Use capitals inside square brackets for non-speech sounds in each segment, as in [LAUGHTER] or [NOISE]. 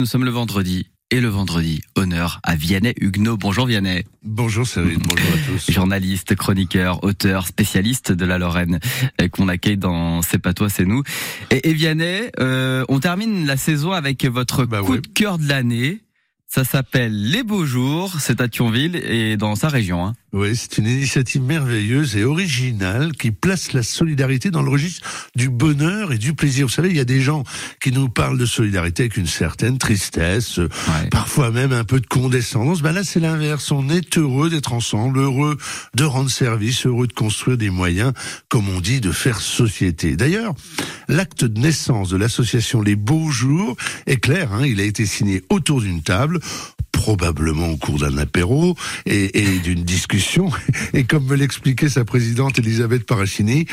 Nous sommes le vendredi. Et le vendredi, honneur à Vianney Huguenot. Bonjour Vianney. Bonjour Cyril, bonjour à tous. Journaliste, chroniqueur, auteur, spécialiste de la Lorraine, euh, qu'on accueille dans C'est pas toi, c'est nous. Et, et Vianney, euh, on termine la saison avec votre Bah coup ouais. de cœur de l'année. Ça s'appelle Les Beaux Jours, c'est à Thionville et dans sa région. Hein. Oui, c'est une initiative merveilleuse et originale qui place la solidarité dans le registre du bonheur et du plaisir. Vous savez, il y a des gens qui nous parlent de solidarité avec une certaine tristesse, Ouais. parfois même un peu de condescendance. Ben là, c'est l'inverse. On est heureux d'être ensemble, heureux de rendre service, heureux de construire des moyens, comme on dit, de faire société. D'ailleurs, l'acte de naissance de l'association Les Beaux Jours est clair. Hein, il a été signé autour d'une table probablement au cours d'un apéro et, et d'une discussion. [LAUGHS] Et comme me l'expliquait sa présidente Elisabeth Parachini,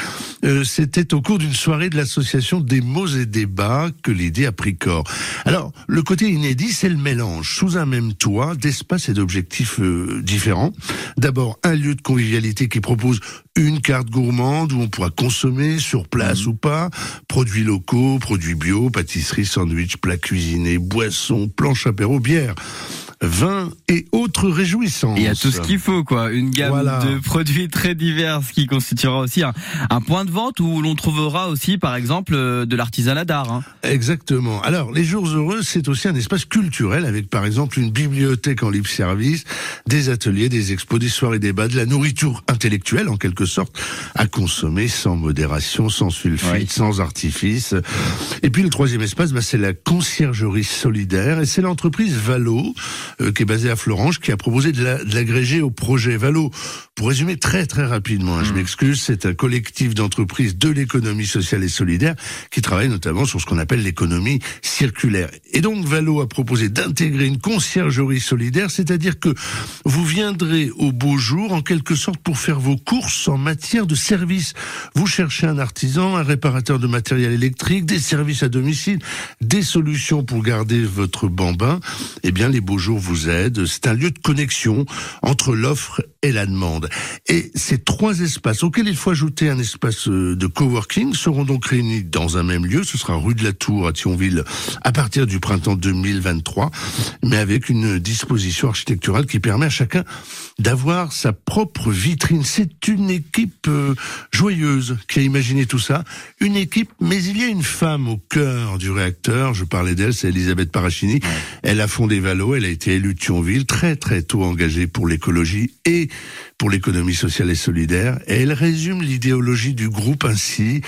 euh, c'était au cours d'une soirée de l'association des mots et débats que l'idée a pris corps. Alors, le côté inédit, c'est le mélange, sous un même toit, d'espaces et d'objectifs euh, différents. D'abord, un lieu de convivialité qui propose une carte gourmande où on pourra consommer sur place ou pas, produits locaux, produits bio, pâtisserie, sandwich, plats cuisinés, boissons, planches apéro, bière, vin et autres réjouissances. Il y a tout ce qu'il faut, quoi. Une gamme Voilà. de produits très divers qui constituera aussi un, un point de vente où l'on trouvera aussi, par exemple, euh, de l'artisanat d'art. Hein. Exactement. Alors, les jours heureux, c'est aussi un espace culturel avec, par exemple, une bibliothèque en libre service, des ateliers, des expos, des soirées débats, de la nourriture intellectuelle, en quelque sorte, à consommer sans modération, sans sulfite, Oui. sans artifice. Et puis, le troisième espace, bah, c'est la conciergerie solidaire et c'est l'entreprise Valo, qui est basée à Florange, qui a proposé de l'agréger au projet Valo. Pour résumer très très rapidement, hein, je m'excuse, c'est un collectif d'entreprises de l'économie sociale et solidaire qui travaille notamment sur ce qu'on appelle l'économie circulaire. Et donc Valo a proposé d'intégrer une conciergerie solidaire, c'est-à-dire que vous viendrez au beau jour en quelque sorte pour faire vos courses en matière de services. Vous cherchez un artisan, un réparateur de matériel électrique, des services à domicile, des solutions pour garder votre bambin. Eh bien, les beaux jours vous aident. C'est un lieu de connexion entre l'offre et la demande. Et ces trois espaces auxquels il faut ajouter un espace euh, de coworking seront donc réunis dans un même lieu. Ce sera rue de la Tour à Thionville à partir du printemps 2023, mais avec une disposition architecturale qui permet à chacun d'avoir sa propre vitrine. C'est une équipe euh, joyeuse qui a imaginé tout ça. Une équipe, mais il y a une femme au cœur du réacteur. Je parlais d'elle, c'est Elisabeth Parachini. Elle a fondé Valo, elle a été élue de Thionville, très très tôt engagée pour l'écologie et pour l'économie sociale et solidaire. Et elle résume l'idéologie du groupe ainsi,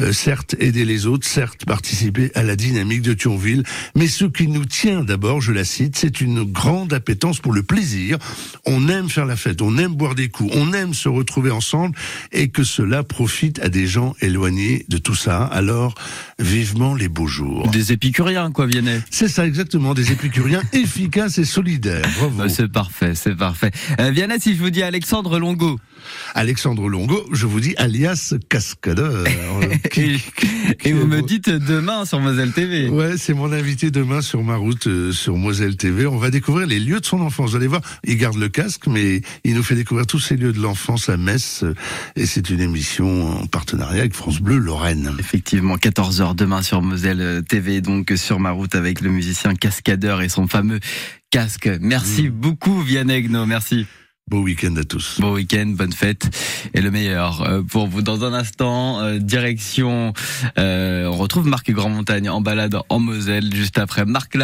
euh, certes aider les autres, certes participer à la dynamique de Thionville, mais ce qui nous tient d'abord, je la cite, c'est une grande appétence pour le plaisir. On aime faire la fête, on aime boire des coups, on aime se retrouver ensemble et que cela profite à des gens éloignés de tout ça. Alors, vivement les beaux jours. Des épicuriens, quoi, Vianney. C'est ça exactement, des épicuriens [LAUGHS] efficaces et solidaires. Bravo. Bah, c'est parfait, c'est parfait. Euh, Vianney, si je vous dis Alexandre Longo. Alexandre Longo, je vous dis alias Cascadeur. [LAUGHS] Qui- Et, qui et vous me dites demain sur Moselle TV. Ouais, c'est mon invité demain sur ma route euh, sur Moselle TV. On va découvrir les lieux de son enfance. Vous allez voir, il garde le casque, mais il nous fait découvrir tous ces lieux de l'enfance à Metz. euh, Et c'est une émission en partenariat avec France Bleu Lorraine. Effectivement, 14h demain sur Moselle TV, donc sur ma route avec le musicien cascadeur et son fameux casque. Merci beaucoup Vianney Huguenot, merci. Beau week-end à tous. Bon week-end, bonne fête et le meilleur euh, pour vous. Dans un instant, euh, direction, euh, on retrouve Marc Grandmontagne en balade en Moselle juste après Marc